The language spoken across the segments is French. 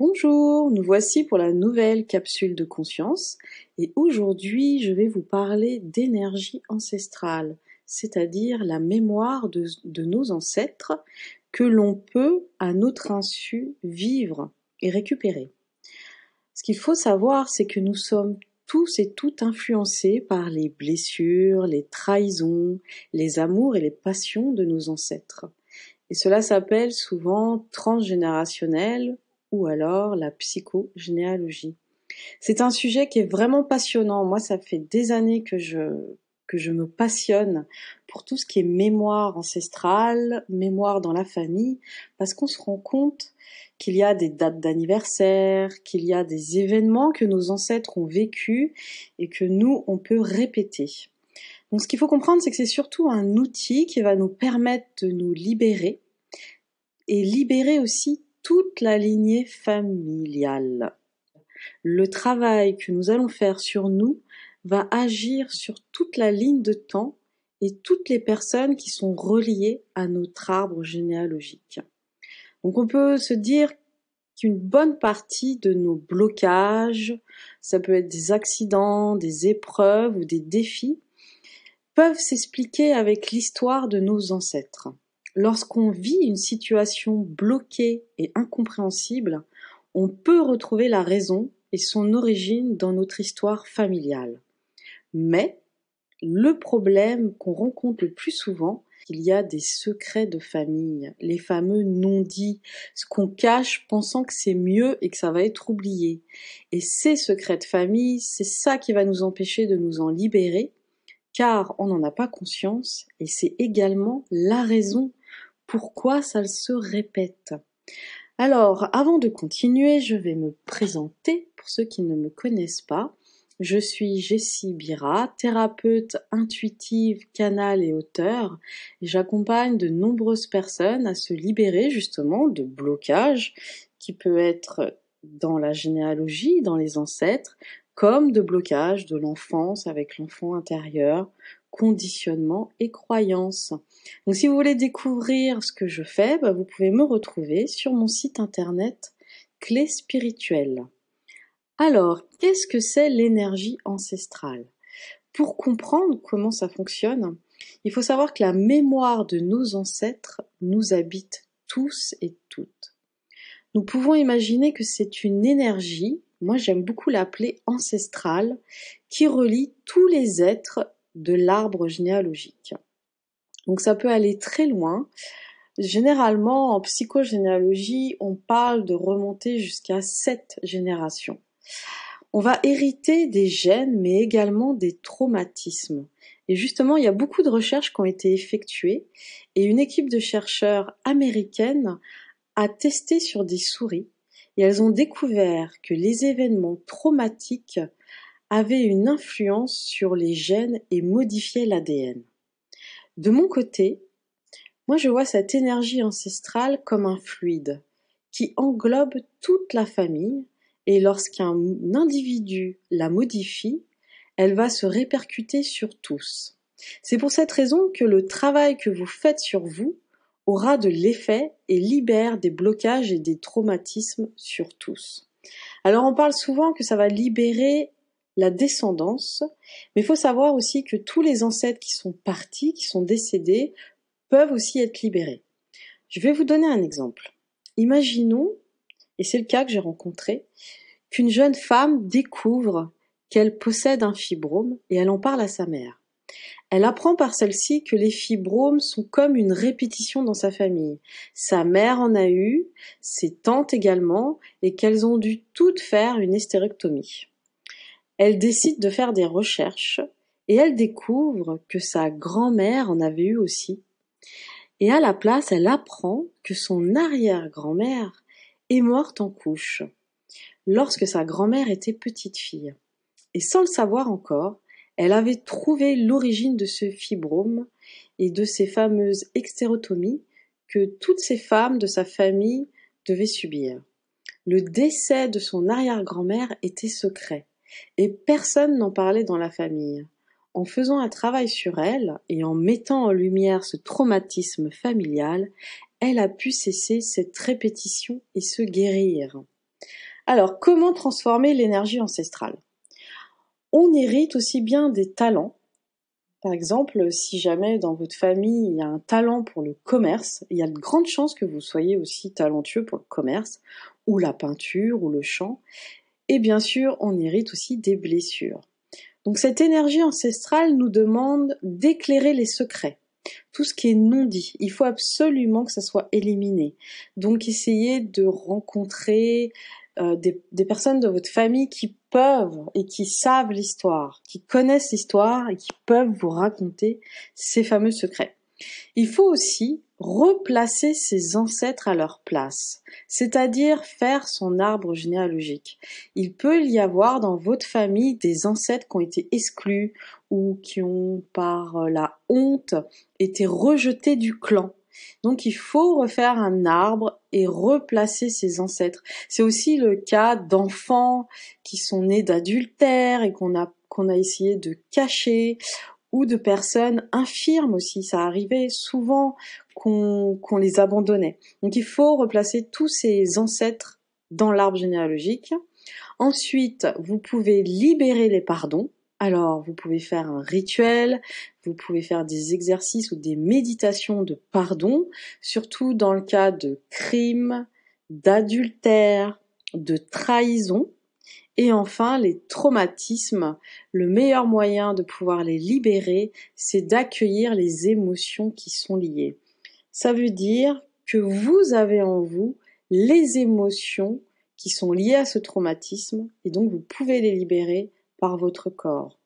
Bonjour, nous voici pour la nouvelle capsule de conscience et aujourd'hui je vais vous parler d'énergie ancestrale, c'est-à-dire la mémoire de, nos ancêtres que l'on peut à notre insu vivre et récupérer. Ce qu'il faut savoir c'est que nous sommes tous et toutes influencés par les blessures, les trahisons, les amours et les passions de nos ancêtres. Et cela s'appelle souvent transgénérationnel ou alors la psychogénéalogie. C'est un sujet qui est vraiment passionnant. Moi, ça fait des années que je, que je me passionne pour tout ce qui est mémoire ancestrale, mémoire dans la famille, parce qu'on se rend compte qu'il y a des dates d'anniversaire, qu'il y a des événements que nos ancêtres ont vécus et que nous, on peut répéter. Donc ce qu'il faut comprendre, c'est que c'est surtout un outil qui va nous permettre de nous libérer et libérer aussi toute la lignée familiale. Le travail que nous allons faire sur nous va agir sur toute la ligne de temps et toutes les personnes qui sont reliées à notre arbre généalogique. Donc on peut se dire qu'une bonne partie de nos blocages, ça peut être des accidents, des épreuves ou des défis, peuvent s'expliquer avec l'histoire de nos ancêtres. Lorsqu'on vit une situation bloquée et incompréhensible, on peut retrouver la raison et son origine dans notre histoire familiale. Mais le problème qu'on rencontre le plus souvent, il y a des secrets de famille, les fameux non-dits, ce qu'on cache pensant que c'est mieux et que ça va être oublié. Et ces secrets de famille, c'est ça qui va nous empêcher de nous en libérer, car on n'en a pas conscience, et c'est également la raison pourquoi ça se répète. Alors, avant de continuer, je vais me présenter pour ceux qui ne me connaissent pas. Je suis Jessie Bira, thérapeute intuitive, canal et auteur. J'accompagne de nombreuses personnes à se libérer justement de blocages qui peut être dans la généalogie, dans les ancêtres, comme de blocages de l'enfance avec l'enfant intérieur, conditionnement et croyances. Donc si vous voulez découvrir ce que je fais, bah, vous pouvez me retrouver sur mon site internet Clé spirituelle. Alors, qu'est-ce que c'est l'énergie ancestrale? Pour comprendre comment ça fonctionne, il faut savoir que la mémoire de nos ancêtres nous habite tous et toutes. Nous pouvons imaginer que c'est une énergie, moi j'aime beaucoup l'appeler ancestrale, qui relie tous les êtres de l'arbre généalogique. Donc ça peut aller très loin. Généralement, en psychogénéalogie, on parle de remonter jusqu'à sept générations. On va hériter des gènes, mais également des traumatismes. Et justement, il y a beaucoup de recherches qui ont été effectuées, et une équipe de chercheurs américaines a testé sur des souris, et elles ont découvert que les événements traumatiques avaient une influence sur les gènes et modifiaient l'ADN. De mon côté, moi je vois cette énergie ancestrale comme un fluide qui englobe toute la famille et lorsqu'un individu la modifie, elle va se répercuter sur tous. C'est pour cette raison que le travail que vous faites sur vous aura de l'effet et libère des blocages et des traumatismes sur tous. Alors on parle souvent que ça va libérer la descendance, mais il faut savoir aussi que tous les ancêtres qui sont partis, qui sont décédés, peuvent aussi être libérés. Je vais vous donner un exemple. Imaginons, et c'est le cas que j'ai rencontré, qu'une jeune femme découvre qu'elle possède un fibrome et elle en parle à sa mère. Elle apprend par celle-ci que les fibromes sont comme une répétition dans sa famille. Sa mère en a eu, ses tantes également, et qu'elles ont dû toutes faire une hystérectomie. Elle décide de faire des recherches et elle découvre que sa grand-mère en avait eu aussi. Et à la place, elle apprend que son arrière-grand-mère est morte en couche lorsque sa grand-mère était petite fille. Et sans le savoir encore, elle avait trouvé l'origine de ce fibrome et de ces fameuses extérotomies que toutes ces femmes de sa famille devaient subir. Le décès de son arrière-grand-mère était secret et personne n'en parlait dans la famille. En faisant un travail sur elle et en mettant en lumière ce traumatisme familial, elle a pu cesser cette répétition et se guérir. Alors, comment transformer l'énergie ancestrale? On hérite aussi bien des talents. Par exemple, si jamais dans votre famille il y a un talent pour le commerce, il y a de grandes chances que vous soyez aussi talentueux pour le commerce, ou la peinture, ou le chant. Et bien sûr, on hérite aussi des blessures. Donc cette énergie ancestrale nous demande d'éclairer les secrets, tout ce qui est non dit. Il faut absolument que ça soit éliminé. Donc essayez de rencontrer euh, des, des, personnes de votre famille qui peuvent et qui savent l'histoire, qui connaissent l'histoire et qui peuvent vous raconter ces fameux secrets. Il faut aussi replacer ses ancêtres à leur place, c'est-à-dire faire son arbre généalogique. Il peut y avoir dans votre famille des ancêtres qui ont été exclus ou qui ont par la honte été rejetés du clan. Donc il faut refaire un arbre et replacer ses ancêtres. C'est aussi le cas d'enfants qui sont nés d'adultère et qu'on a qu'on a essayé de cacher ou de personnes infirmes aussi. Ça arrivait souvent qu'on les abandonnait. Donc il faut replacer tous ces ancêtres dans l'arbre généalogique. Ensuite, vous pouvez libérer les pardons. Alors, vous pouvez faire un rituel, vous pouvez faire des exercices ou des méditations de pardon, surtout dans le cas de crimes, d'adultère, de trahison. Et enfin, les traumatismes, le meilleur moyen de pouvoir les libérer, c'est d'accueillir les émotions qui sont liées. Ça veut dire que vous avez en vous les émotions qui sont liées à ce traumatisme et donc vous pouvez les libérer par votre corps.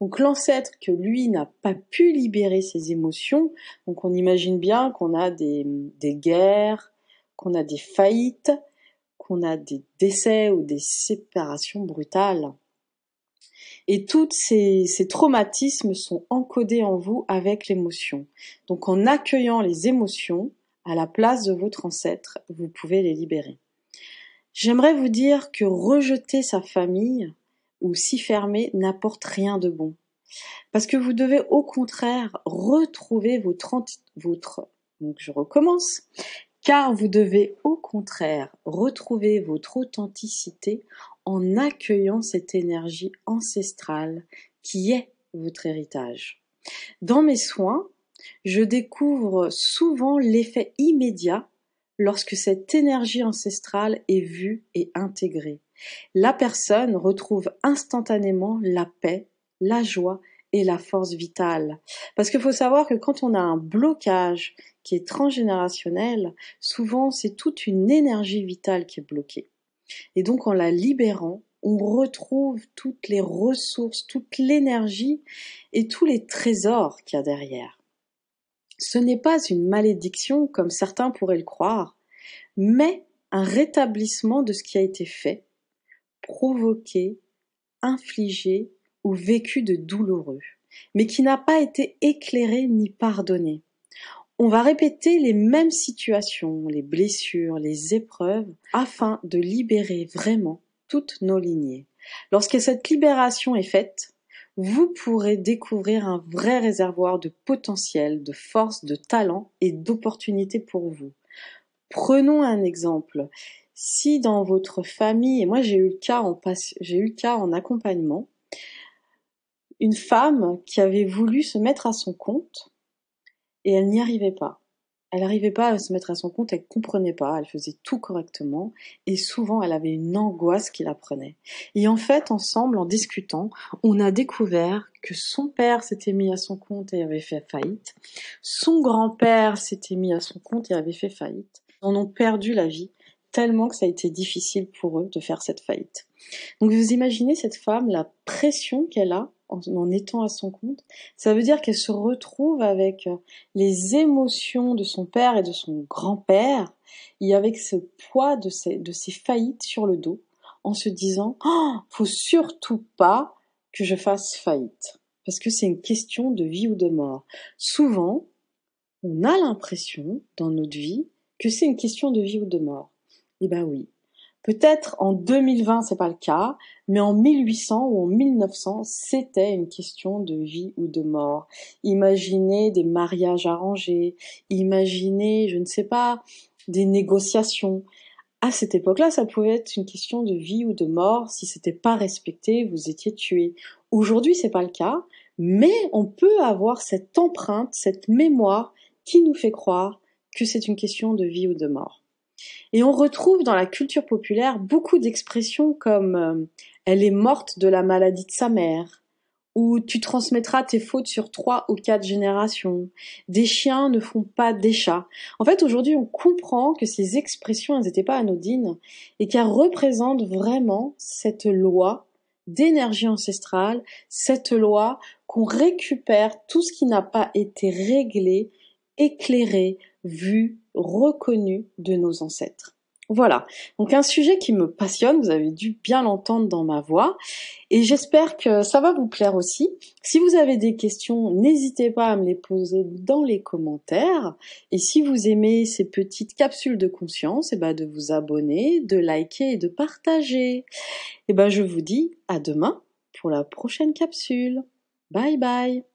Donc l'ancêtre que lui n'a pas pu libérer ses émotions, donc on imagine bien qu'on a des, des guerres, qu'on a des faillites, qu'on a des décès ou des séparations brutales. Et tous ces, traumatismes sont encodés en vous avec l'émotion. Donc en accueillant les émotions à la place de votre ancêtre, vous pouvez les libérer. J'aimerais vous dire que rejeter sa famille ou s'y fermer n'apporte rien de bon. Parce que vous devez au contraire retrouver votre, votre donc je recommence, car vous devez au contraire retrouver votre authenticité en accueillant cette énergie ancestrale qui est votre héritage. Dans mes soins, je découvre souvent l'effet immédiat lorsque cette énergie ancestrale est vue et intégrée. La personne retrouve instantanément la paix, la joie et la force vitale. Parce qu'il faut savoir que quand on a un blocage qui est transgénérationnel, souvent c'est toute une énergie vitale qui est bloquée. Et donc en la libérant, on retrouve toutes les ressources, toute l'énergie et tous les trésors qu'il y a derrière. Ce n'est pas une malédiction comme certains pourraient le croire, mais un rétablissement de ce qui a été fait, provoqué, infligé ou vécu de douloureux, mais qui n'a pas été éclairé ni pardonné. On va répéter les mêmes situations, les blessures, les épreuves, afin de libérer vraiment toutes nos lignées. Lorsque cette libération est faite, vous pourrez découvrir un vrai réservoir de potentiel, de force, de talent et d'opportunités pour vous. Prenons un exemple. Si dans votre famille, et moi j'ai eu le cas j'ai eu le cas en accompagnement, une femme qui avait voulu se mettre à son compte, et elle n'y arrivait pas. Elle n'arrivait pas à se mettre à son compte, elle comprenait pas, elle faisait tout correctement, et souvent elle avait une angoisse qui la prenait. Et en fait, ensemble, en discutant, on a découvert que son père s'était mis à son compte et avait fait faillite, son grand-père s'était mis à son compte et avait fait faillite. Ils en ont perdu la vie, tellement que ça a été difficile pour eux de faire cette faillite. Donc vous imaginez cette femme, la pression qu'elle a en, étant à son compte, ça veut dire qu'elle se retrouve avec euh, les émotions de son père et de son grand-père, et avec ce poids de ses, de ses faillites sur le dos, en se disant oh, faut surtout pas que je fasse faillite, parce que c'est une question de vie ou de mort. Souvent, on a l'impression dans notre vie que c'est une question de vie ou de mort. Eh ben oui, Peut-être en 2020 c'est pas le cas, mais en 1800 ou en 1900 c'était une question de vie ou de mort. Imaginez des mariages arrangés, imaginez, je ne sais pas, des négociations. à cette époque-là, ça pouvait être une question de vie ou de mort. Si c'était pas respecté, vous étiez tué. Aujourd'hui, c'est pas le cas, mais on peut avoir cette empreinte, cette mémoire qui nous fait croire que c'est une question de vie ou de mort. Et on retrouve dans la culture populaire beaucoup d'expressions comme euh, elle est morte de la maladie de sa mère, ou tu transmettras tes fautes sur trois ou quatre générations. Des chiens ne font pas des chats. En fait, aujourd'hui, on comprend que ces expressions, n'étaient pas anodines et qu'elles représentent vraiment cette loi d'énergie ancestrale, cette loi qu'on récupère tout ce qui n'a pas été réglé, éclairé, vu, reconnu de nos ancêtres. Voilà, donc un sujet qui me passionne, vous avez dû bien l'entendre dans ma voix, et j'espère que ça va vous plaire aussi. Si vous avez des questions, n'hésitez pas à me les poser dans les commentaires, et si vous aimez ces petites capsules de conscience, et eh ben de vous abonner, de liker et de partager. Et eh ben je vous dis à demain pour la prochaine capsule. Bye bye